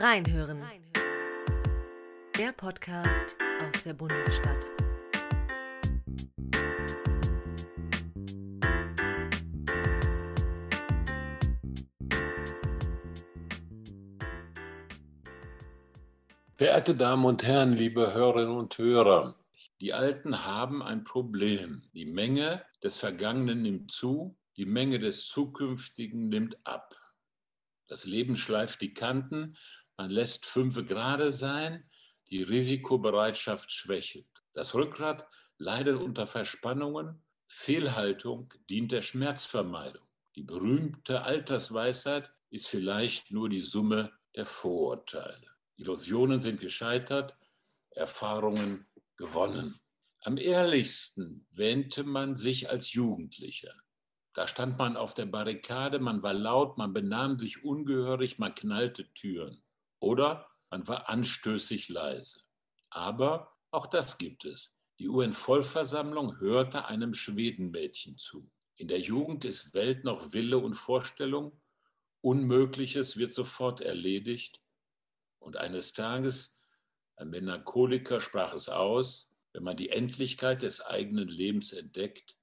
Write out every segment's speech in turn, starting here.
Reinhören. Der Podcast aus der Bundesstadt. Verehrte Damen und Herren, liebe Hörerinnen und Hörer, die Alten haben ein Problem. Die Menge des Vergangenen nimmt zu, die Menge des Zukünftigen nimmt ab. Das Leben schleift die Kanten, man lässt fünfe gerade sein, die Risikobereitschaft schwächelt. Das Rückgrat leidet unter Verspannungen, Fehlhaltung dient der Schmerzvermeidung. Die berühmte Altersweisheit ist vielleicht nur die Summe der Vorurteile. Illusionen sind gescheitert, Erfahrungen gewonnen. Am ehrlichsten wähnte man sich als Jugendlicher. Da stand man auf der Barrikade, man war laut, man benahm sich ungehörig, man knallte Türen. Oder man war anstößig leise. Aber auch das gibt es. Die UN-Vollversammlung hörte einem Schwedenmädchen zu. In der Jugend ist Welt noch Wille und Vorstellung. Unmögliches wird sofort erledigt. Und eines Tages, ein Melancholiker sprach es aus, wenn man die Endlichkeit des eigenen Lebens entdeckt,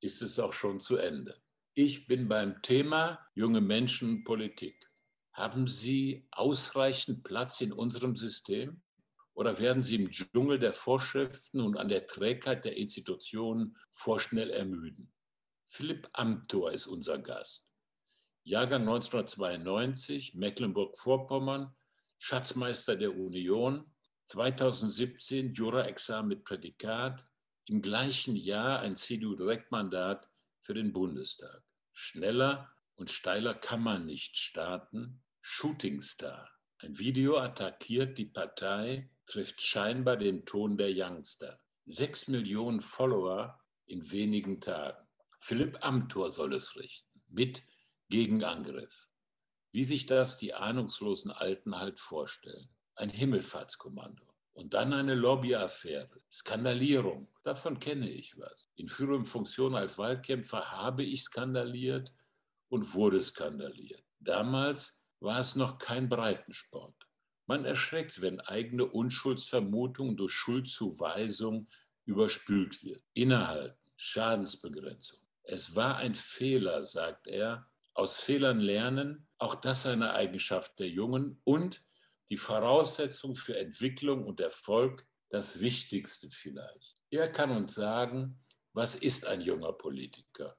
ist es auch schon zu Ende. Ich bin beim Thema junge Menschen Politik. Haben Sie ausreichend Platz in unserem System? Oder werden Sie im Dschungel der Vorschriften und an der Trägheit der Institutionen vorschnell ermüden? Philipp Amthor ist unser Gast. Jahrgang 1992, Mecklenburg-Vorpommern, Schatzmeister der Union, 2017 Jura-Examen mit Prädikat, im gleichen Jahr ein CDU-Direktmandat für den Bundestag. Schneller und steiler kann man nicht starten. Shooting Star. Ein Video attackiert die Partei, trifft scheinbar den Ton der Youngster. Sechs Millionen Follower in wenigen Tagen. Philipp Amthor soll es richten, mit Gegenangriff. Wie sich das die ahnungslosen Alten halt vorstellen. Ein Himmelfahrtskommando. Und dann eine Lobbyaffäre, Skandalierung, davon kenne ich was. In führenden Funktion als Wahlkämpfer habe ich skandaliert und wurde skandaliert. Damals war es noch kein Breitensport. Man erschreckt, wenn eigene Unschuldsvermutung durch Schuldzuweisung überspült wird. Innehalten, Schadensbegrenzung. Es war ein Fehler, sagt er. Aus Fehlern lernen, auch das eine Eigenschaft der Jungen und die Voraussetzung für Entwicklung und Erfolg, das Wichtigste vielleicht. Er kann uns sagen, was ist ein junger Politiker?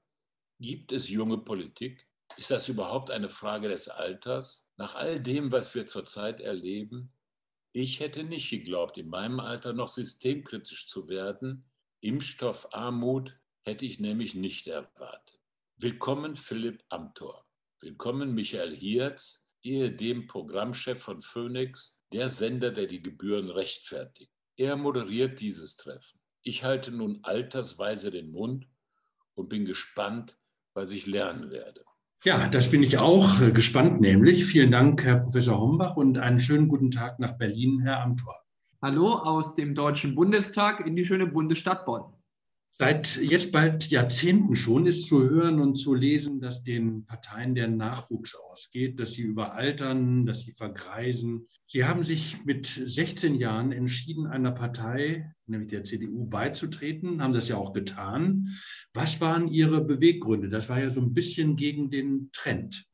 Gibt es junge Politik? Ist das überhaupt eine Frage des Alters? Nach all dem, was wir zurzeit erleben, ich hätte nicht geglaubt, in meinem Alter noch systemkritisch zu werden. Impfstoffarmut hätte ich nämlich nicht erwartet. Willkommen Philipp Amthor. Willkommen Michael Hierz, ehedem Programmchef von Phoenix, der Sender, der die Gebühren rechtfertigt. Er moderiert dieses Treffen. Ich halte nun altersweise den Mund und bin gespannt, was ich lernen werde. Ja, das bin ich auch äh, gespannt, nämlich. Vielen Dank, Herr Professor Hombach, und einen schönen guten Tag nach Berlin, Herr Amthor. Hallo aus dem Deutschen Bundestag in die schöne Bundesstadt Bonn. Seit jetzt bald Jahrzehnten schon ist zu hören und zu lesen, dass den Parteien der Nachwuchs ausgeht, dass sie überaltern, dass sie vergreisen. Sie haben sich mit 16 Jahren entschieden, einer Partei, nämlich der CDU, beizutreten, haben das ja auch getan. Was waren Ihre Beweggründe? Das war ja so ein bisschen gegen den Trend.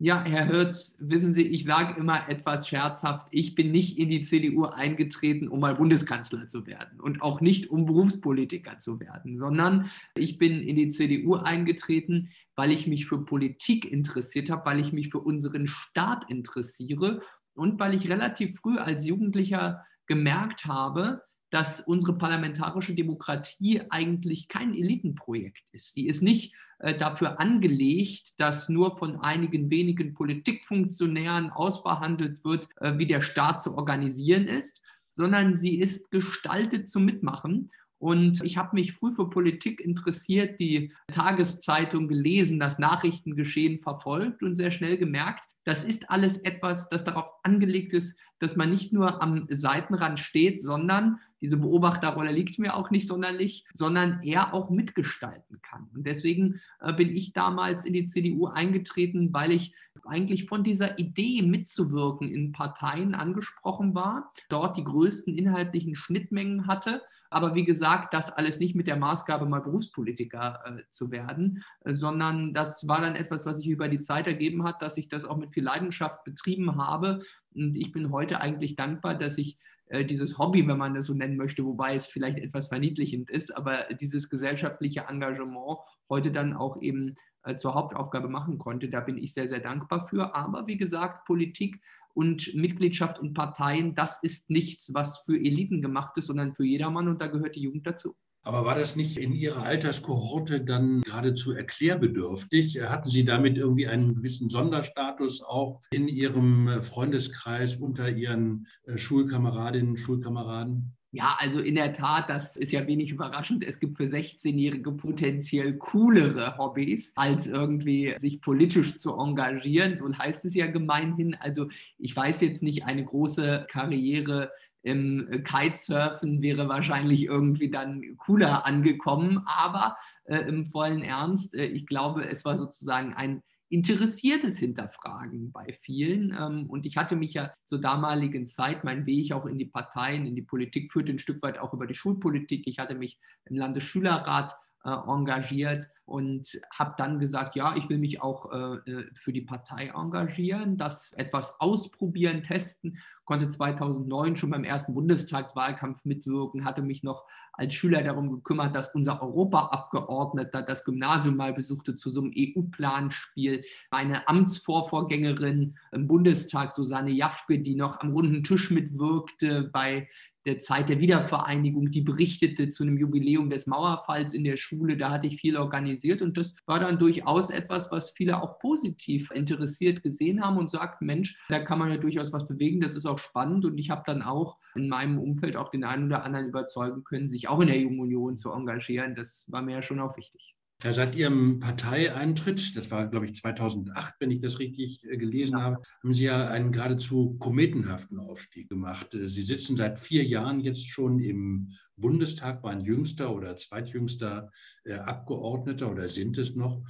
Ja, Herr Hirz, wissen Sie, ich sage immer etwas scherzhaft, ich bin nicht in die CDU eingetreten, um mal Bundeskanzler zu werden und auch nicht, um Berufspolitiker zu werden, sondern ich bin in die CDU eingetreten, weil ich mich für Politik interessiert habe, weil ich mich für unseren Staat interessiere und weil ich relativ früh als Jugendlicher gemerkt habe, dass unsere parlamentarische Demokratie eigentlich kein Elitenprojekt ist. Sie ist nicht dafür angelegt, dass nur von einigen wenigen Politikfunktionären ausverhandelt wird, äh, wie der Staat zu organisieren ist, sondern sie ist gestaltet zum Mitmachen. Und ich habe mich früh für Politik interessiert, die Tageszeitung gelesen, das Nachrichtengeschehen verfolgt und sehr schnell gemerkt, das ist alles etwas, das darauf angelegt ist, dass man nicht nur am Seitenrand steht, sondern diese Beobachterrolle liegt mir auch nicht sonderlich, sondern er auch mitgestalten kann. Und deswegen äh, bin ich damals in die CDU eingetreten, weil ich eigentlich von dieser Idee mitzuwirken in Parteien angesprochen war, dort die größten inhaltlichen Schnittmengen hatte. Aber wie gesagt, das alles nicht mit der Maßgabe, mal Berufspolitiker äh, zu werden, äh, sondern das war dann etwas, was sich über die Zeit ergeben hat, dass ich das auch mit viel Leidenschaft betrieben habe. Und ich bin heute eigentlich dankbar, dass ich äh, dieses Hobby, wenn man das so nennen möchte, wobei es vielleicht etwas verniedlichend ist, aber dieses gesellschaftliche Engagement heute dann auch eben äh, zur Hauptaufgabe machen konnte. Da bin ich sehr, sehr dankbar für. Aber wie gesagt, Politik und Mitgliedschaft in Parteien, das ist nichts, was für Eliten gemacht ist, sondern für jedermann und da gehört die Jugend dazu. Aber war das nicht in Ihrer Alterskohorte dann geradezu erklärbedürftig? Hatten Sie damit irgendwie einen gewissen Sonderstatus auch in Ihrem Freundeskreis unter Ihren äh, Schulkameradinnen und Schulkameraden? Ja, also in der Tat, das ist ja wenig überraschend. Es gibt für 16-Jährige potenziell coolere Hobbys, als irgendwie sich politisch zu engagieren. So heißt es ja gemeinhin. Also ich weiß jetzt nicht, eine große Karriere im Kitesurfen wäre wahrscheinlich irgendwie dann cooler angekommen. Aber äh, im vollen Ernst, äh, ich glaube, es war sozusagen ein interessiertes Hinterfragen bei vielen. Ähm, und ich hatte mich ja zur damaligen Zeit, mein Weg auch in die Parteien, in die Politik führte ein Stück weit auch über die Schulpolitik. Ich hatte mich im Landesschülerrat engagiert und habe dann gesagt, ja, ich will mich auch äh, äh, für die Partei engagieren, das etwas ausprobieren, testen, konnte 2009 schon beim ersten Bundestagswahlkampf mitwirken, hatte mich noch als Schüler darum gekümmert, dass unser Europaabgeordneter das Gymnasium mal besuchte zu so einem EU-Planspiel. Meine Amtsvorvorgängerin im Bundestag, Susanne Jafke, die noch am runden Tisch mitwirkte bei der Zeit der Wiedervereinigung, die berichtete zu einem Jubiläum des Mauerfalls in der Schule. Da hatte ich viel organisiert und das war dann durchaus etwas, was viele auch positiv interessiert gesehen haben und sagten, Mensch, da kann man ja durchaus was bewegen, das ist auch spannend und ich habe dann auch in meinem Umfeld auch den einen oder anderen überzeugen können, sich auch in der Jungen Union zu engagieren. Das war mir ja schon auch wichtig. Ja, seit Ihrem Parteieintritt, das war, glaube ich, 2008, wenn ich das richtig äh, gelesen ja. habe, haben Sie ja einen geradezu kometenhaften Aufstieg gemacht. Äh, Sie sitzen seit vier Jahren jetzt schon im Bundestag, waren jüngster oder zweitjüngster äh, Abgeordneter oder sind es noch.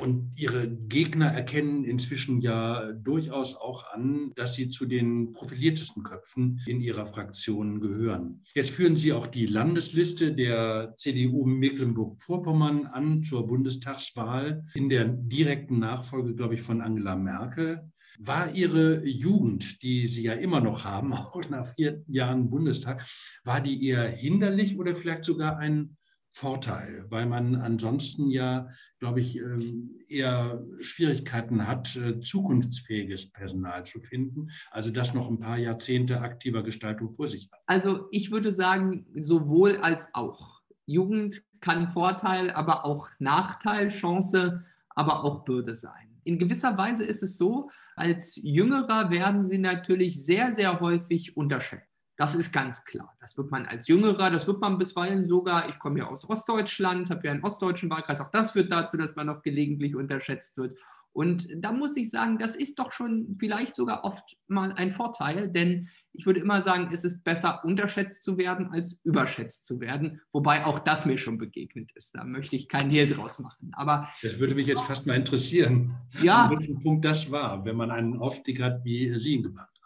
Und ihre Gegner erkennen inzwischen ja durchaus auch an, dass sie zu den profiliertesten Köpfen in ihrer Fraktion gehören. Jetzt führen sie auch die Landesliste der CDU Mecklenburg-Vorpommern an zur Bundestagswahl in der direkten Nachfolge, glaube ich, von Angela Merkel. War Ihre Jugend, die Sie ja immer noch haben, auch nach vier Jahren Bundestag, war die eher hinderlich oder vielleicht sogar ein Vorteil, weil man ansonsten ja, glaube ich, ähm, eher Schwierigkeiten hat, äh, zukunftsfähiges Personal zu finden, also das noch ein paar Jahrzehnte aktiver Gestaltung vor sich hat. Also ich würde sagen, sowohl als auch. Jugend kann Vorteil, aber auch Nachteil, Chance, aber auch Bürde sein. In gewisser Weise ist es so, als Jüngerer werden sie natürlich sehr, sehr häufig unterschätzt. Das ist ganz klar. Das wird man als Jüngerer, das wird man bisweilen sogar, ich komme ja aus Ostdeutschland, habe ja einen ostdeutschen Wahlkreis, auch das führt dazu, dass man noch gelegentlich unterschätzt wird. Und da muss ich sagen, das ist doch schon vielleicht sogar oft mal ein Vorteil, denn ich würde immer sagen, es ist besser unterschätzt zu werden, als überschätzt zu werden, wobei auch das mir schon begegnet ist. Da möchte ich keinen Hehl draus machen. Aber das würde mich jetzt fast mal interessieren, ja, an welchem Punkt das war, wenn man einen Aufstieg hat, wie Sie ihn gemacht.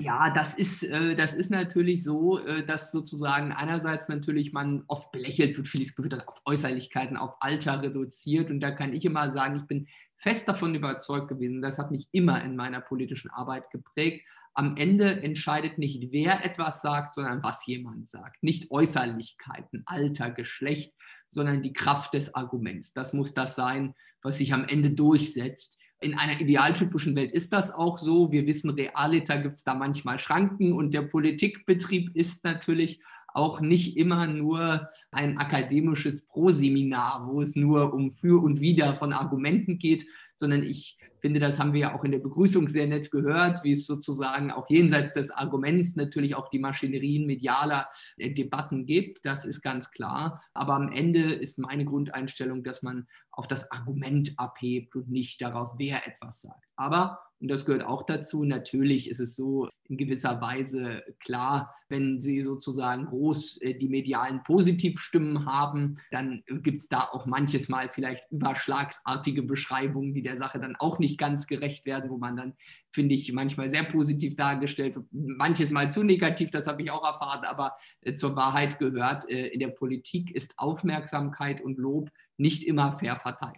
Ja, das ist, äh, das ist natürlich so, äh, dass sozusagen einerseits natürlich man oft belächelt wird, vieles wird auf Äußerlichkeiten, auf Alter reduziert. Und da kann ich immer sagen, ich bin fest davon überzeugt gewesen, das hat mich immer in meiner politischen Arbeit geprägt. Am Ende entscheidet nicht, wer etwas sagt, sondern was jemand sagt. Nicht Äußerlichkeiten, Alter, Geschlecht, sondern die Kraft des Arguments. Das muss das sein, was sich am Ende durchsetzt in einer idealtypischen Welt ist das auch so. Wir wissen, realiter gibt es da manchmal Schranken und der Politikbetrieb ist natürlich auch nicht immer nur ein akademisches Proseminar, wo es nur um für und wider von Argumenten geht, sondern ich finde, das haben wir ja auch in der Begrüßung sehr nett gehört, wie es sozusagen auch jenseits des Arguments natürlich auch die Maschinerien medialer äh, Debatten gibt. Das ist ganz klar. Aber am Ende ist meine Grundeinstellung, dass man auf das Argument abhebt und nicht darauf, wer etwas sagt. Aber Und das gehört auch dazu. Natürlich ist es so in gewisser Weise klar, wenn Sie sozusagen groß äh, die medialen Positivstimmen haben, dann gibt es da auch manches Mal vielleicht überschlagsartige Beschreibungen, die der Sache dann auch nicht ganz gerecht werden, wo man dann, finde ich, manchmal sehr positiv dargestellt wird, manches Mal zu negativ, das habe ich auch erfahren, aber äh, zur Wahrheit gehört, äh, in der Politik ist Aufmerksamkeit und Lob nicht immer fair verteilt.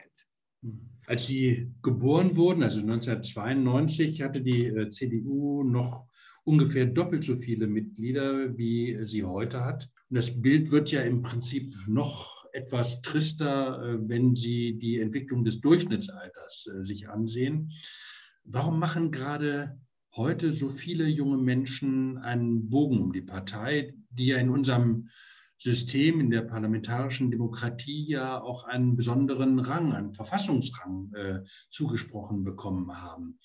Als Sie geboren wurden, also 1992, hatte die äh, CDU noch ungefähr doppelt so viele Mitglieder, wie sie heute hat. Und das Bild wird ja im Prinzip noch etwas trister, äh, wenn Sie die Entwicklung des Durchschnittsalters äh, sich ansehen. Warum machen gerade heute so viele junge Menschen einen Bogen um die Partei, die ja in unserem System, in der parlamentarischen Demokratie ja auch einen besonderen Rang, einen Verfassungsrang äh, zugesprochen bekommen haben.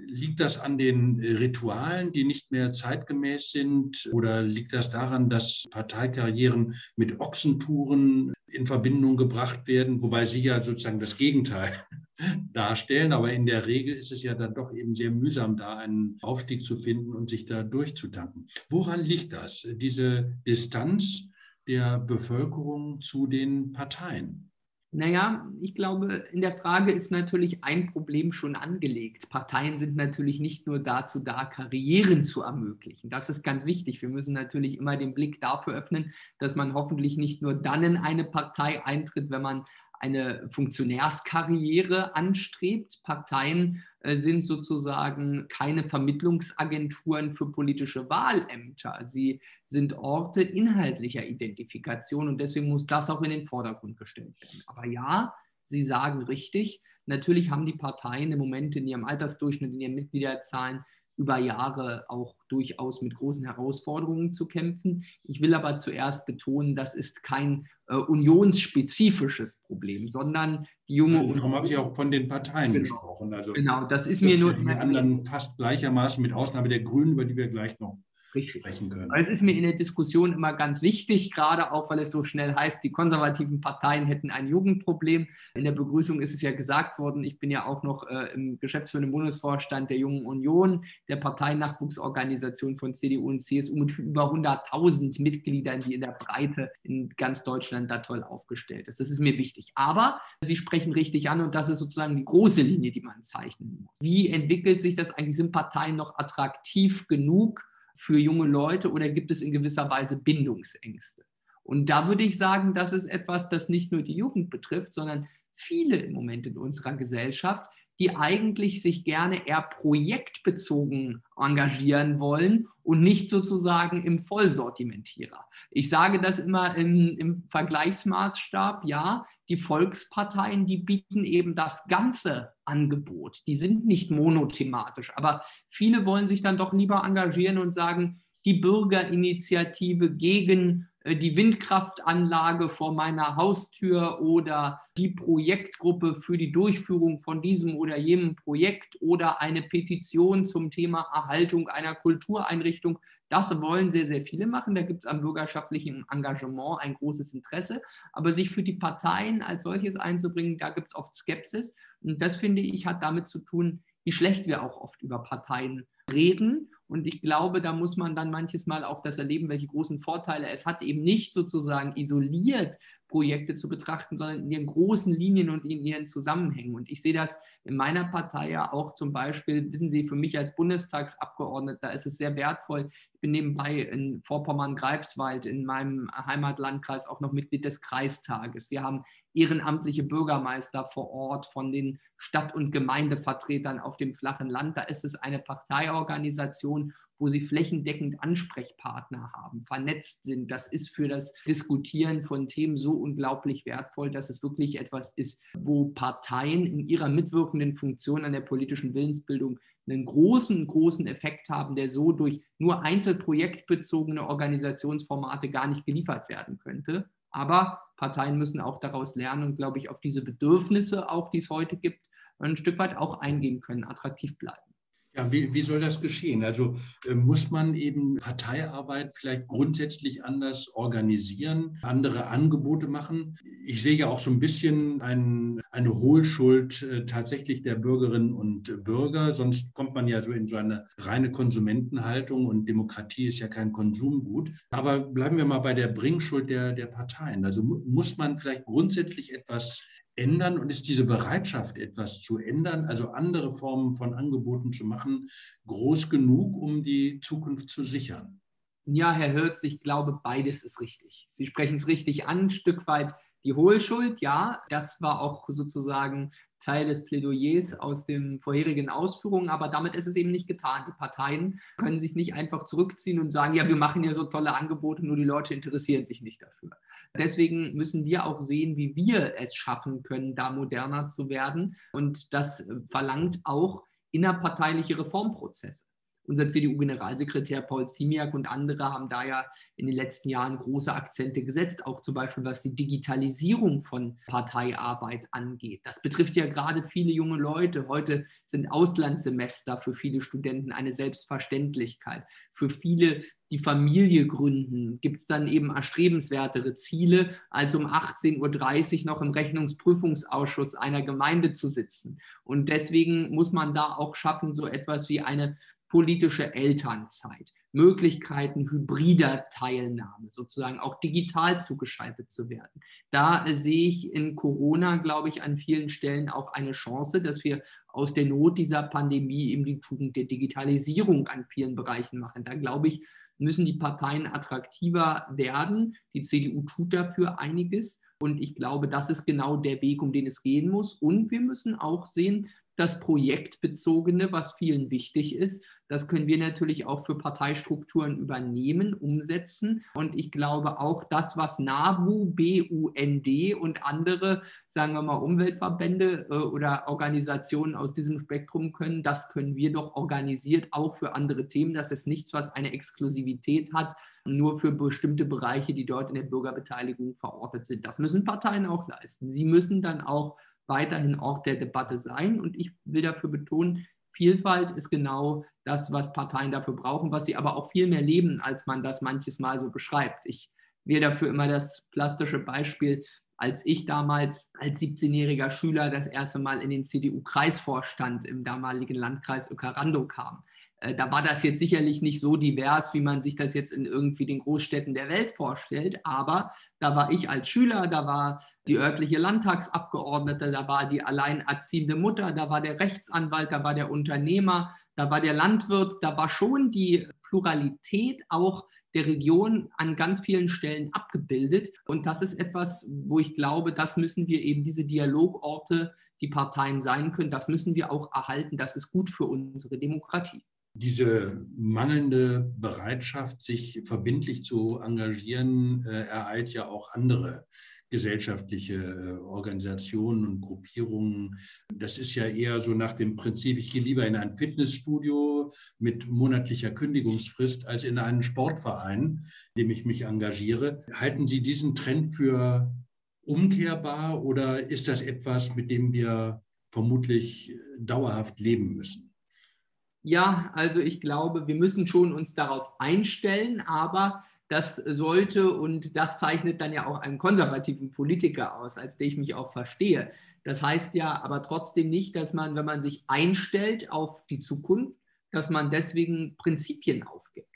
Liegt das an den Ritualen, die nicht mehr zeitgemäß sind? Oder liegt das daran, dass Parteikarrieren mit Ochsentouren in Verbindung gebracht werden, wobei Sie ja sozusagen das Gegenteil darstellen. Aber in der Regel ist es ja dann doch eben sehr mühsam, da einen Aufstieg zu finden und sich da durchzutanken. Woran liegt das? Diese Distanz der Bevölkerung zu den Parteien? Naja, ich glaube, in der Frage ist natürlich ein Problem schon angelegt. Parteien sind natürlich nicht nur dazu da, Karrieren zu ermöglichen. Das ist ganz wichtig. Wir müssen natürlich immer den Blick dafür öffnen, dass man hoffentlich nicht nur dann in eine Partei eintritt, wenn man eine Funktionärskarriere anstrebt. Parteien sind sozusagen keine Vermittlungsagenturen für politische Wahlämter. Sie sind Orte inhaltlicher Identifikation und deswegen muss das auch in den Vordergrund gestellt werden. Aber ja, Sie sagen richtig, natürlich haben die Parteien im Moment in ihrem Altersdurchschnitt, in ihren Mitgliederzahlen über Jahre auch durchaus mit großen Herausforderungen zu kämpfen. Ich will aber zuerst betonen, das ist kein äh, unionsspezifisches Problem, sondern junge Union. Darum habe ich auch von den Parteien genau. gesprochen. Also genau, das ist mir nur. Die anderen fast gleichermaßen, mit Ausnahme der Grünen, über die wir gleich noch Richtig. sprechen können. Es ist mir in der Diskussion immer ganz wichtig, gerade auch, weil es so schnell heißt, die konservativen Parteien hätten ein Jugendproblem. In der Begrüßung ist es ja gesagt worden, ich bin ja auch noch äh, im geschäftsführenden Bundesvorstand der Jungen Union, der Parteinachwuchsorganisation von CDU und CSU mit über 100.000 Mitgliedern, die in der Breite in ganz Deutschland da toll aufgestellt ist. Das ist mir wichtig. Aber Sie sprechen richtig an und das ist sozusagen die große Linie, die man zeichnen muss. Wie entwickelt sich das eigentlich? Sind Parteien noch attraktiv genug? Für junge Leute oder gibt es in gewisser Weise Bindungsängste? Und da würde ich sagen, das ist etwas, das nicht nur die Jugend betrifft, sondern viele im Moment in unserer Gesellschaft, die eigentlich sich gerne eher projektbezogen engagieren wollen und nicht sozusagen im Vollsortimentierer. Ich sage das immer im, im Vergleichsmaßstab, ja, die Volksparteien, die bieten eben das ganze Angebot. Die sind nicht monothematisch, aber viele wollen sich dann doch lieber engagieren und sagen, die Bürgerinitiative gegen die Windkraftanlage vor meiner Haustür oder die Projektgruppe für die Durchführung von diesem oder jenem Projekt oder eine Petition zum Thema Erhaltung einer Kultureinrichtung. Das wollen sehr, sehr viele machen. Da gibt es am bürgerschaftlichen Engagement ein großes Interesse. Aber sich für die Parteien als solches einzubringen, da gibt es oft Skepsis. Und das finde ich hat damit zu tun, wie schlecht wir auch oft über Parteien reden und ich glaube, da muss man dann manches Mal auch das erleben, welche großen Vorteile es hat, eben nicht sozusagen isoliert Projekte zu betrachten, sondern in ihren großen Linien und in ihren Zusammenhängen. Und ich sehe das in meiner Partei ja auch zum Beispiel, wissen Sie, für mich als Bundestagsabgeordneter ist es sehr wertvoll. Ich bin nebenbei in Vorpommern-Greifswald in meinem Heimatlandkreis auch noch Mitglied des Kreistages. Wir haben ehrenamtliche Bürgermeister vor Ort von den Stadt- und Gemeindevertretern auf dem flachen Land. Da ist es eine Parteiorganisation wo sie flächendeckend Ansprechpartner haben, vernetzt sind. Das ist für das Diskutieren von Themen so unglaublich wertvoll, dass es wirklich etwas ist, wo Parteien in ihrer mitwirkenden Funktion an der politischen Willensbildung einen großen, großen Effekt haben, der so durch nur einzelprojektbezogene Organisationsformate gar nicht geliefert werden könnte. Aber Parteien müssen auch daraus lernen und, glaube ich, auf diese Bedürfnisse, auch die es heute gibt, ein Stück weit auch eingehen können, attraktiv bleiben. Ja, wie, wie soll das geschehen? Also äh, muss man eben Parteiarbeit vielleicht grundsätzlich anders organisieren, andere Angebote machen? Ich sehe ja auch so ein bisschen ein, eine Hohlschuld äh, tatsächlich der Bürgerinnen und Bürger. Sonst kommt man ja so in so eine reine Konsumentenhaltung und Demokratie ist ja kein Konsumgut. Aber bleiben wir mal bei der Bringschuld der, der Parteien. Also mu muss man vielleicht grundsätzlich etwas ändern und ist diese Bereitschaft, etwas zu ändern, also andere Formen von Angeboten zu machen, groß genug, um die Zukunft zu sichern? Ja, Herr Hirz, ich glaube, beides ist richtig. Sie sprechen es richtig an, ein Stück weit die Hohlschuld, ja, das war auch sozusagen Teil des Plädoyers aus den vorherigen Ausführungen, aber damit ist es eben nicht getan. Die Parteien können sich nicht einfach zurückziehen und sagen, ja, wir machen ja so tolle Angebote, nur die Leute interessieren sich nicht dafür. Deswegen müssen wir auch sehen, wie wir es schaffen können, da moderner zu werden. Und das verlangt auch innerparteiliche Reformprozesse. Unser CDU-Generalsekretär Paul Ziemiak und andere haben da ja in den letzten Jahren große Akzente gesetzt, auch zum Beispiel was die Digitalisierung von Parteiarbeit angeht. Das betrifft ja gerade viele junge Leute. Heute sind Auslandssemester für viele Studenten eine Selbstverständlichkeit. Für viele, die Familie gründen, gibt es dann eben erstrebenswertere Ziele, als um 18.30 Uhr noch im Rechnungsprüfungsausschuss einer Gemeinde zu sitzen. Und deswegen muss man da auch schaffen, so etwas wie eine politische Elternzeit, Möglichkeiten hybrider Teilnahme, sozusagen auch digital zugeschaltet zu werden. Da sehe ich in Corona, glaube ich, an vielen Stellen auch eine Chance, dass wir aus der Not dieser Pandemie eben die Tugend der Digitalisierung an vielen Bereichen machen. Da glaube ich, müssen die Parteien attraktiver werden. Die CDU tut dafür einiges. Und ich glaube, das ist genau der Weg, um den es gehen muss. Und wir müssen auch sehen, das Projektbezogene, was vielen wichtig ist. Das können wir natürlich auch für Parteistrukturen übernehmen, umsetzen. Und ich glaube auch das, was NABU, BUND und andere, sagen wir mal, Umweltverbände äh, oder Organisationen aus diesem Spektrum können, das können wir doch organisiert auch für andere Themen. Das ist nichts, was eine Exklusivität hat, nur für bestimmte Bereiche, die dort in der Bürgerbeteiligung verortet sind. Das müssen Parteien auch leisten. Sie müssen dann auch weiterhin Ort der Debatte sein. Und ich will dafür betonen, Vielfalt ist genau das, was Parteien dafür brauchen, was sie aber auch viel mehr leben, als man das manches Mal so beschreibt. Ich wähle dafür immer das plastische Beispiel, als ich damals als 17-jähriger Schüler das erste Mal in den CDU-Kreisvorstand im damaligen Landkreis Ökarando kam. Äh, da war das jetzt sicherlich nicht so divers, wie man sich das jetzt in irgendwie den Großstädten der Welt vorstellt, aber da war ich als Schüler, da war die örtliche Landtagsabgeordnete, da war die alleinerziehende Mutter, da war der Rechtsanwalt, da war der Unternehmer, da war der Landwirt, da war schon die Pluralität auch der Region an ganz vielen Stellen abgebildet. Und das ist etwas, wo ich glaube, das müssen wir eben diese Dialogorte, die Parteien sein können, das müssen wir auch erhalten. Das ist gut für unsere Demokratie diese mangelnde Bereitschaft, sich verbindlich zu engagieren, äh, ereilt ja auch andere gesellschaftliche äh, Organisationen und Gruppierungen. Das ist ja eher so nach dem Prinzip, ich gehe lieber in ein Fitnessstudio mit monatlicher Kündigungsfrist als in einen Sportverein, in dem ich mich engagiere. Halten Sie diesen Trend für umkehrbar oder ist das etwas, mit dem wir vermutlich dauerhaft leben müssen? Ja, also ich glaube, wir müssen schon uns darauf einstellen, aber das sollte und das zeichnet dann ja auch einen konservativen Politiker aus, als den ich mich auch verstehe. Das heißt ja aber trotzdem nicht, dass man, wenn man sich einstellt auf die Zukunft, dass man deswegen Prinzipien aufgibt.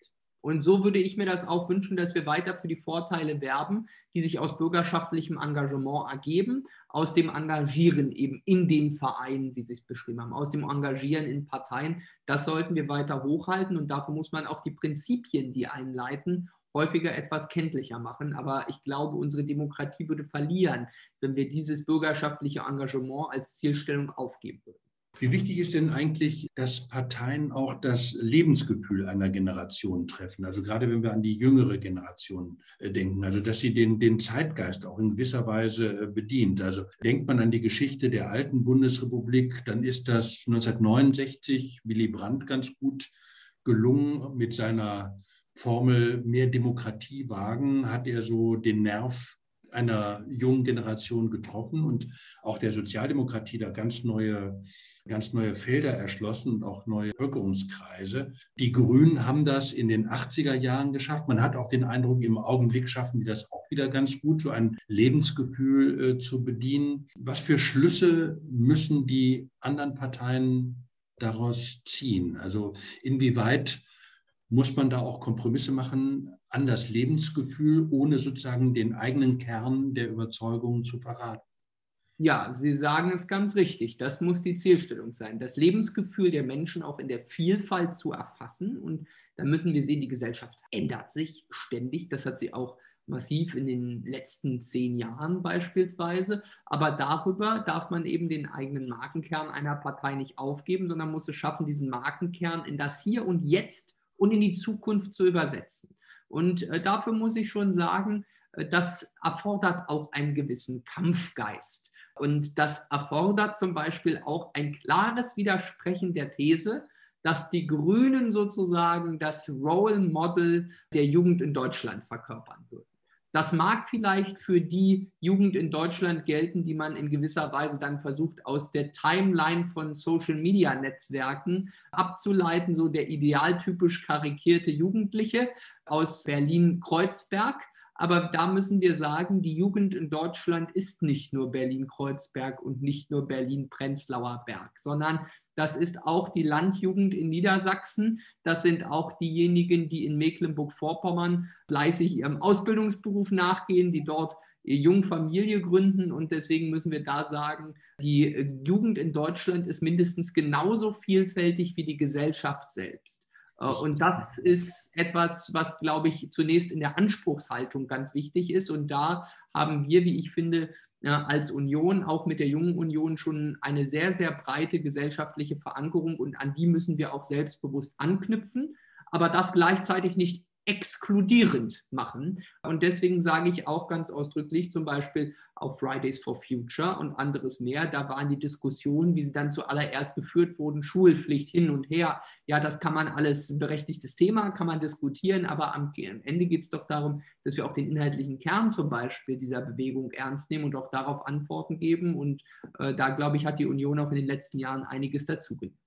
Und so würde ich mir das auch wünschen, dass wir weiter für die Vorteile werben, die sich aus bürgerschaftlichem Engagement ergeben, aus dem Engagieren eben in den Vereinen, wie Sie es beschrieben haben, aus dem Engagieren in Parteien. Das sollten wir weiter hochhalten und dafür muss man auch die Prinzipien, die einleiten, häufiger etwas kenntlicher machen. Aber ich glaube, unsere Demokratie würde verlieren, wenn wir dieses bürgerschaftliche Engagement als Zielstellung aufgeben würden. Wie wichtig ist denn eigentlich, dass Parteien auch das Lebensgefühl einer Generation treffen? Also gerade wenn wir an die jüngere Generation äh, denken, also dass sie den, den Zeitgeist auch in gewisser Weise äh, bedient. Also denkt man an die Geschichte der alten Bundesrepublik, dann ist das 1969 Willy Brandt ganz gut gelungen mit seiner Formel mehr Demokratie wagen, hat er so den Nerv einer jungen Generation getroffen und auch der Sozialdemokratie da ganz neue ganz neue Felder erschlossen und auch neue Bevölkerungskreise. Die Grünen haben das in den 80er Jahren geschafft. Man hat auch den Eindruck, im Augenblick schaffen die das auch wieder ganz gut, so ein Lebensgefühl äh, zu bedienen. Was für Schlüsse müssen die anderen Parteien daraus ziehen? Also inwieweit muss man da auch Kompromisse machen an das Lebensgefühl, ohne sozusagen den eigenen Kern der Überzeugungen zu verraten? Ja, Sie sagen es ganz richtig. Das muss die Zielstellung sein, das Lebensgefühl der Menschen auch in der Vielfalt zu erfassen. Und da müssen wir sehen, die Gesellschaft ändert sich ständig. Das hat sie auch massiv in den letzten zehn Jahren beispielsweise. Aber darüber darf man eben den eigenen Markenkern einer Partei nicht aufgeben, sondern muss es schaffen, diesen Markenkern in das Hier und Jetzt und in die Zukunft zu übersetzen. Und äh, dafür muss ich schon sagen, äh, das erfordert auch einen gewissen Kampfgeist. Und das erfordert zum Beispiel auch ein klares Widersprechen der These, dass die Grünen sozusagen das Role Model der Jugend in Deutschland verkörpern würden. Das mag vielleicht für die Jugend in Deutschland gelten, die man in gewisser Weise dann versucht, aus der Timeline von Social-Media-Netzwerken abzuleiten, so der idealtypisch karikierte Jugendliche aus Berlin-Kreuzberg. Aber da müssen wir sagen, die Jugend in Deutschland ist nicht nur Berlin-Kreuzberg und nicht nur Berlin-Prenzlauer Berg, sondern das ist auch die Landjugend in Niedersachsen. Das sind auch diejenigen, die in Mecklenburg-Vorpommern fleißig ihrem Ausbildungsberuf nachgehen, die dort Jungfamilie gründen. Und deswegen müssen wir da sagen, die Jugend in Deutschland ist mindestens genauso vielfältig wie die Gesellschaft selbst. Äh, und das ist etwas, was, glaube ich, zunächst in der Anspruchshaltung ganz wichtig ist. Und da haben wir, wie ich finde, als Union, auch mit der Jungen Union, schon eine sehr, sehr breite gesellschaftliche Verankerung. Und an die müssen wir auch selbstbewusst anknüpfen, aber das gleichzeitig nicht exkludierend machen. Und deswegen sage ich auch ganz ausdrücklich, zum Beispiel auf Fridays for Future und anderes mehr, da waren die Diskussionen, wie sie dann zuallererst geführt wurden, Schulpflicht hin und her. Ja, das kann man alles, berechtigtes Thema, kann man diskutieren, aber am Ende geht es doch darum, dass wir auch den inhaltlichen Kern zum Beispiel dieser Bewegung ernst nehmen und auch darauf Antworten geben. Und äh, da, glaube ich, hat die Union auch in den letzten Jahren einiges dazugenommen.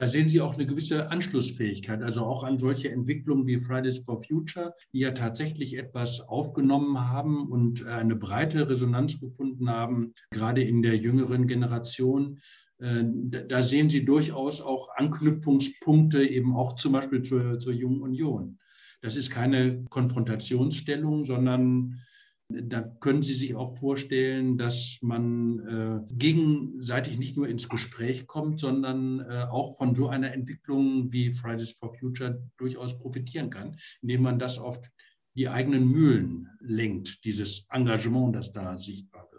Da sehen Sie auch eine gewisse Anschlussfähigkeit, also auch an solche Entwicklungen wie Fridays for Future, die ja tatsächlich etwas aufgenommen haben und eine breite Resonanz gefunden haben, gerade in der jüngeren Generation. Äh, da sehen Sie durchaus auch Anknüpfungspunkte eben auch zum Beispiel zur, zur Jungen Union. Das ist keine Konfrontationsstellung, sondern da können Sie sich auch vorstellen, dass man äh, gegenseitig nicht nur ins Gespräch kommt, sondern äh, auch von so einer Entwicklung wie Fridays for Future durchaus profitieren kann, indem man das auf die eigenen Mühlen lenkt, dieses Engagement, das da sichtbar.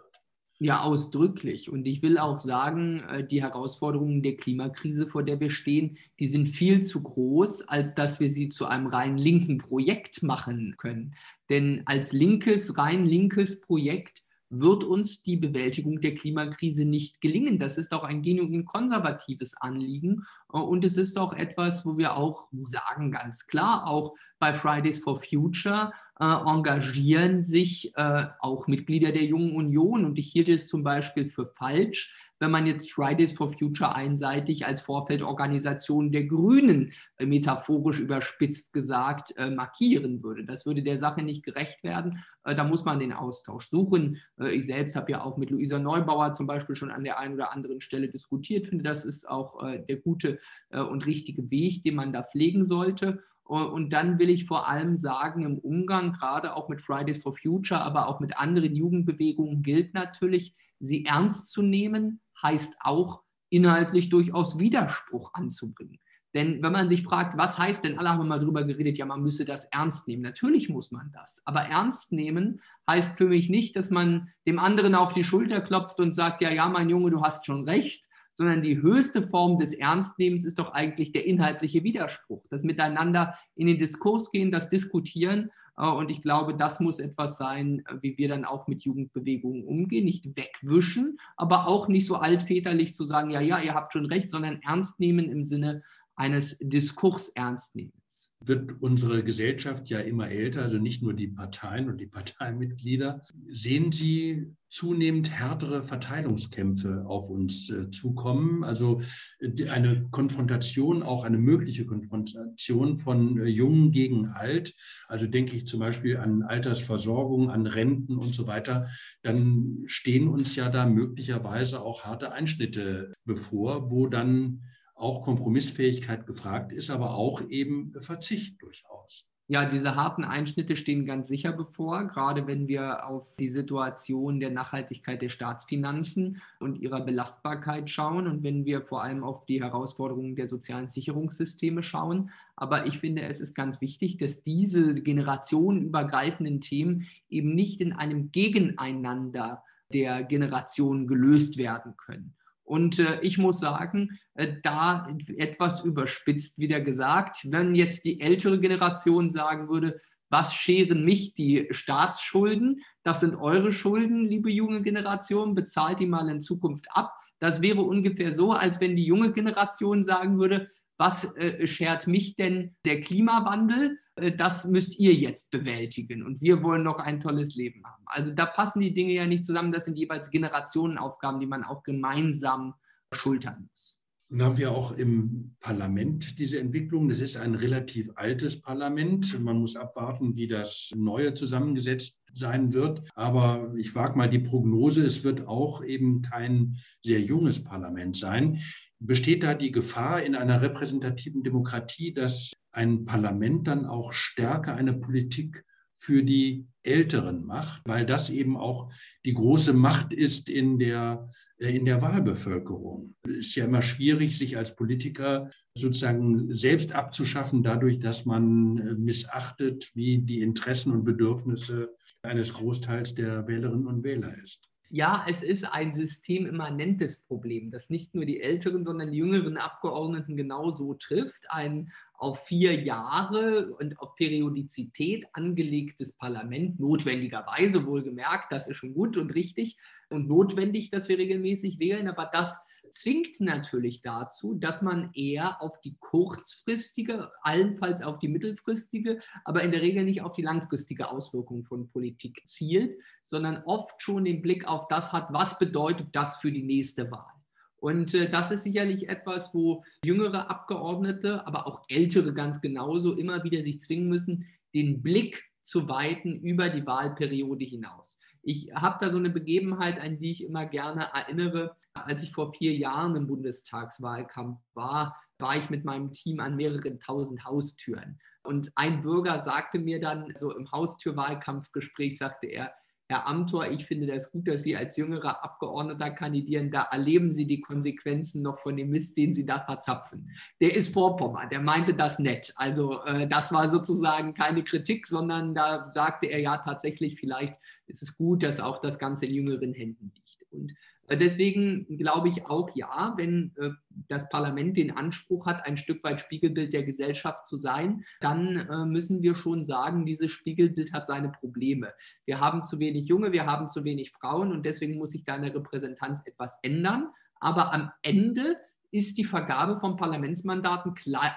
Ja, ausdrücklich. Und ich will auch sagen, äh, die Herausforderungen der Klimakrise, vor der wir stehen, die sind viel zu groß, als dass wir sie zu einem rein linken Projekt machen können. Denn als linkes, rein linkes Projekt wird uns die Bewältigung der Klimakrise nicht gelingen. Das ist auch ein genuin konservatives Anliegen. Und es ist auch etwas, wo wir auch sagen, ganz klar, auch bei Fridays for Future äh, engagieren sich äh, auch Mitglieder der Jungen Union. Und ich hielt es zum Beispiel für falsch, wenn man jetzt Fridays for Future einseitig als Vorfeldorganisation der Grünen äh, metaphorisch überspitzt gesagt äh, markieren würde. Das würde der Sache nicht gerecht werden. Äh, da muss man den Austausch suchen. Äh, ich selbst habe ja auch mit Luisa Neubauer zum Beispiel schon an der einen oder anderen Stelle diskutiert. Finde, das ist auch äh, der gute und richtige Weg, den man da pflegen sollte. Und dann will ich vor allem sagen, im Umgang gerade auch mit Fridays for Future, aber auch mit anderen Jugendbewegungen gilt natürlich, sie ernst zu nehmen, heißt auch inhaltlich durchaus Widerspruch anzubringen. Denn wenn man sich fragt, was heißt denn, alle haben mal drüber geredet, ja, man müsse das ernst nehmen. Natürlich muss man das. Aber ernst nehmen heißt für mich nicht, dass man dem anderen auf die Schulter klopft und sagt, ja, ja, mein Junge, du hast schon recht, sondern die höchste Form des Ernstnehmens ist doch eigentlich der inhaltliche Widerspruch. Das Miteinander in den Diskurs gehen, das Diskutieren äh, und ich glaube, das muss etwas sein, äh, wie wir dann auch mit Jugendbewegungen umgehen. Nicht wegwischen, aber auch nicht so altväterlich zu sagen, ja, ja, ihr habt schon recht, sondern ernst nehmen im Sinne eines Diskurs ernst nehmens. wird unsere Gesellschaft ja immer älter, also nicht nur die Parteien und die Parteimitglieder. Sehen Sie zunehmend härtere Verteilungskämpfe auf uns äh, zukommen? Also äh, eine Konfrontation, auch eine mögliche Konfrontation von äh, Jung gegen Alt. Also denke ich zum Beispiel an Altersversorgung, an Renten und so weiter. Dann stehen uns ja da möglicherweise auch harte Einschnitte bevor, wo dann auch Kompromissfähigkeit gefragt ist, aber auch eben Verzicht durchaus. Ja, diese harten Einschnitte stehen ganz sicher bevor, gerade wenn wir auf die Situation der Nachhaltigkeit der Staatsfinanzen und ihrer Belastbarkeit schauen und wenn wir vor allem auf die Herausforderungen der sozialen Sicherungssysteme schauen. Aber ich finde, es ist ganz wichtig, dass diese generationenübergreifenden Themen eben nicht in einem Gegeneinander der Generationen gelöst werden können. Und äh, ich muss sagen, äh, da etwas überspitzt wieder gesagt, wenn jetzt die ältere Generation sagen würde, was scheren mich die Staatsschulden? Das sind eure Schulden, liebe junge Generation, bezahlt die mal in Zukunft ab. Das wäre ungefähr so, als wenn die junge Generation sagen würde, was äh, schert mich denn der Klimawandel? Äh, das müsst ihr jetzt bewältigen und wir wollen noch ein tolles Leben haben. Also da passen die Dinge ja nicht zusammen. Das sind jeweils Generationenaufgaben, die man auch gemeinsam schultern muss. Nun haben wir auch im Parlament diese Entwicklung. Das ist ein relativ altes Parlament. Man muss abwarten, wie das neue zusammengesetzt sein wird. Aber ich wage mal die Prognose, es wird auch eben kein sehr junges Parlament sein. Besteht da die Gefahr in einer repräsentativen Demokratie, dass ein Parlament dann auch stärker eine Politik für die Älteren macht, weil das eben auch die große Macht ist in der, äh, in der Wahlbevölkerung. Es ist ja immer schwierig, sich als Politiker sozusagen selbst abzuschaffen, dadurch, dass man äh, missachtet, wie die Interessen und Bedürfnisse eines Großteils der Wählerinnen und Wähler ist ja, es ist ein systemimmanentes Problem, das nicht nur die älteren, sondern die jüngeren Abgeordneten genauso trifft. Ein auf vier Jahre und auf Periodizität angelegtes Parlament, notwendigerweise wohlgemerkt, das ist schon gut und richtig und notwendig, dass wir regelmäßig wählen, aber das zwingt natürlich dazu, dass man eher auf die kurzfristige, allenfalls auf die mittelfristige, aber in der Regel nicht auf die langfristige Auswirkung von Politik zielt, sondern oft schon den Blick auf das hat, was bedeutet das für die nächste Wahl. Und äh, das ist sicherlich etwas, wo jüngere Abgeordnete, aber auch ältere ganz genauso immer wieder sich zwingen müssen, den Blick zu weiten über die Wahlperiode hinaus. Ich habe da so eine Begebenheit, an die ich immer gerne erinnere. Als ich vor vier Jahren im Bundestagswahlkampf war, war ich mit meinem Team an mehreren tausend Haustüren. Und ein Bürger sagte mir dann, so im Haustürwahlkampfgespräch, sagte er, Herr Amthor, ich finde das gut, dass Sie als jüngerer Abgeordneter kandidieren. Da erleben Sie die Konsequenzen noch von dem Mist, den Sie da verzapfen. Der ist Vorpommern, der meinte das nett. Also äh, das war sozusagen keine Kritik, sondern da sagte er ja tatsächlich, vielleicht ist es gut, dass auch das Ganze in jüngeren Händen liegt. Und deswegen glaube ich auch, ja, wenn äh, das Parlament den Anspruch hat, ein Stück weit Spiegelbild der Gesellschaft zu sein, dann äh, müssen wir schon sagen, dieses Spiegelbild hat seine Probleme. Wir haben zu wenig Junge, wir haben zu wenig Frauen und deswegen muss sich da in der Repräsentanz etwas ändern. Aber am Ende ist die Vergabe von Parlamentsmandaten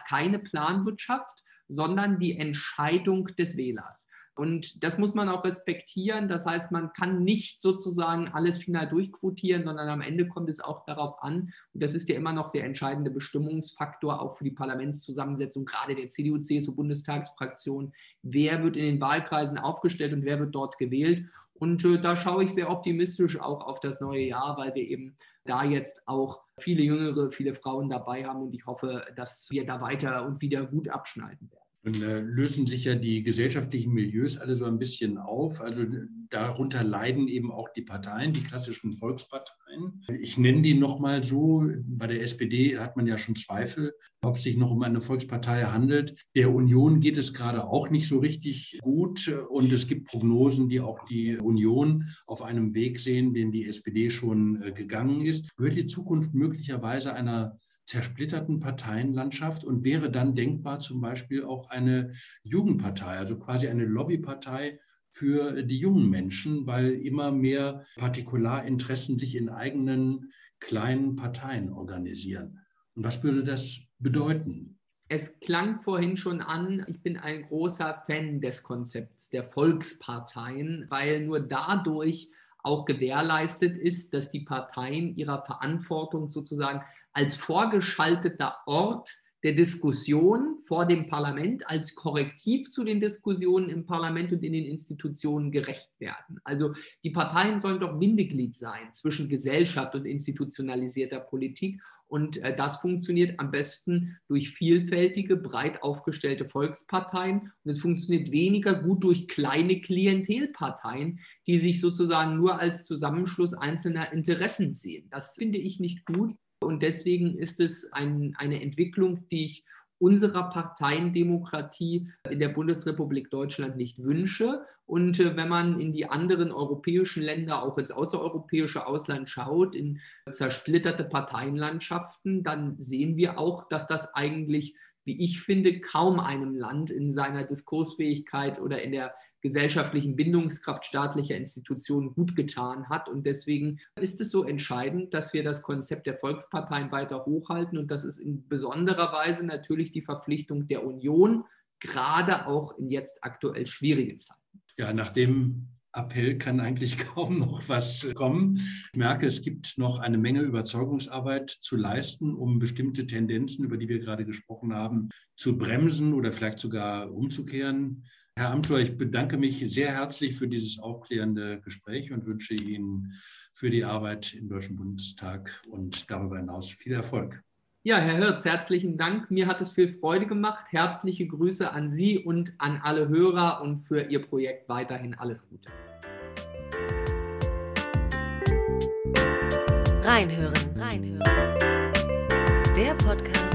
keine Planwirtschaft, sondern die Entscheidung des Wählers. Und das muss man auch respektieren. Das heißt, man kann nicht sozusagen alles final durchquotieren, sondern am Ende kommt es auch darauf an, und das ist ja immer noch der entscheidende Bestimmungsfaktor auch für die Parlamentszusammensetzung, gerade der CDU-CSU-Bundestagsfraktion, wer wird in den Wahlkreisen aufgestellt und wer wird dort gewählt. Und äh, da schaue ich sehr optimistisch auch auf das neue Jahr, weil wir eben da jetzt auch viele Jüngere, viele Frauen dabei haben und ich hoffe, dass wir da weiter und wieder gut abschneiden werden. Dann äh, lösen sich ja die gesellschaftlichen Milieus alle so ein bisschen auf. Also darunter leiden eben auch die Parteien, die klassischen Volksparteien. Ich nenne die nochmal so. Bei der SPD hat man ja schon Zweifel, ob es sich noch um eine Volkspartei handelt. Der Union geht es gerade auch nicht so richtig gut. Und es gibt Prognosen, die auch die Union auf einem Weg sehen, den die SPD schon äh, gegangen ist. Gehört die Zukunft möglicherweise einer zersplitterten Parteienlandschaft und wäre dann denkbar zum Beispiel auch eine Jugendpartei, also quasi eine Lobbypartei für die jungen Menschen, weil immer mehr Partikularinteressen sich in eigenen kleinen Parteien organisieren. Und was würde das bedeuten? Es klang vorhin schon an, ich bin ein großer Fan des Konzepts der Volksparteien, weil nur dadurch auch gewährleistet ist, dass die Parteien ihrer Verantwortung sozusagen als vorgeschalteter Ort der Diskussion vor dem Parlament als Korrektiv zu den Diskussionen im Parlament und in den Institutionen gerecht werden. Also die Parteien sollen doch Bindeglied sein zwischen Gesellschaft und institutionalisierter Politik. Und äh, das funktioniert am besten durch vielfältige, breit aufgestellte Volksparteien. Und es funktioniert weniger gut durch kleine Klientelparteien, die sich sozusagen nur als Zusammenschluss einzelner Interessen sehen. Das finde ich nicht gut. Und deswegen ist es ein, eine Entwicklung, die ich unserer Parteiendemokratie in der Bundesrepublik Deutschland nicht wünsche. Und äh, wenn man in die anderen europäischen Länder, auch ins außereuropäische Ausland schaut, in zersplitterte Parteienlandschaften, dann sehen wir auch, dass das eigentlich, wie ich finde, kaum einem Land in seiner Diskursfähigkeit oder in der gesellschaftlichen Bindungskraft staatlicher Institutionen gut getan hat. Und deswegen ist es so entscheidend, dass wir das Konzept der Volksparteien weiter hochhalten. Und das ist in besonderer Weise natürlich die Verpflichtung der Union, gerade auch in jetzt aktuell schwierigen Zeiten. Ja, nach dem Appell kann eigentlich kaum noch was kommen. Ich merke, es gibt noch eine Menge Überzeugungsarbeit zu leisten, um bestimmte Tendenzen, über die wir gerade gesprochen haben, zu bremsen oder vielleicht sogar umzukehren. Herr Amthor, ich bedanke mich sehr herzlich für dieses aufklärende Gespräch und wünsche Ihnen für die Arbeit im Deutschen Bundestag und darüber hinaus viel Erfolg. Ja, Herr Hirz, herzlichen Dank. Mir hat es viel Freude gemacht. Herzliche Grüße an Sie und an alle Hörer und für Ihr Projekt weiterhin alles Gute. Reinhören, reinhören. Der Podcast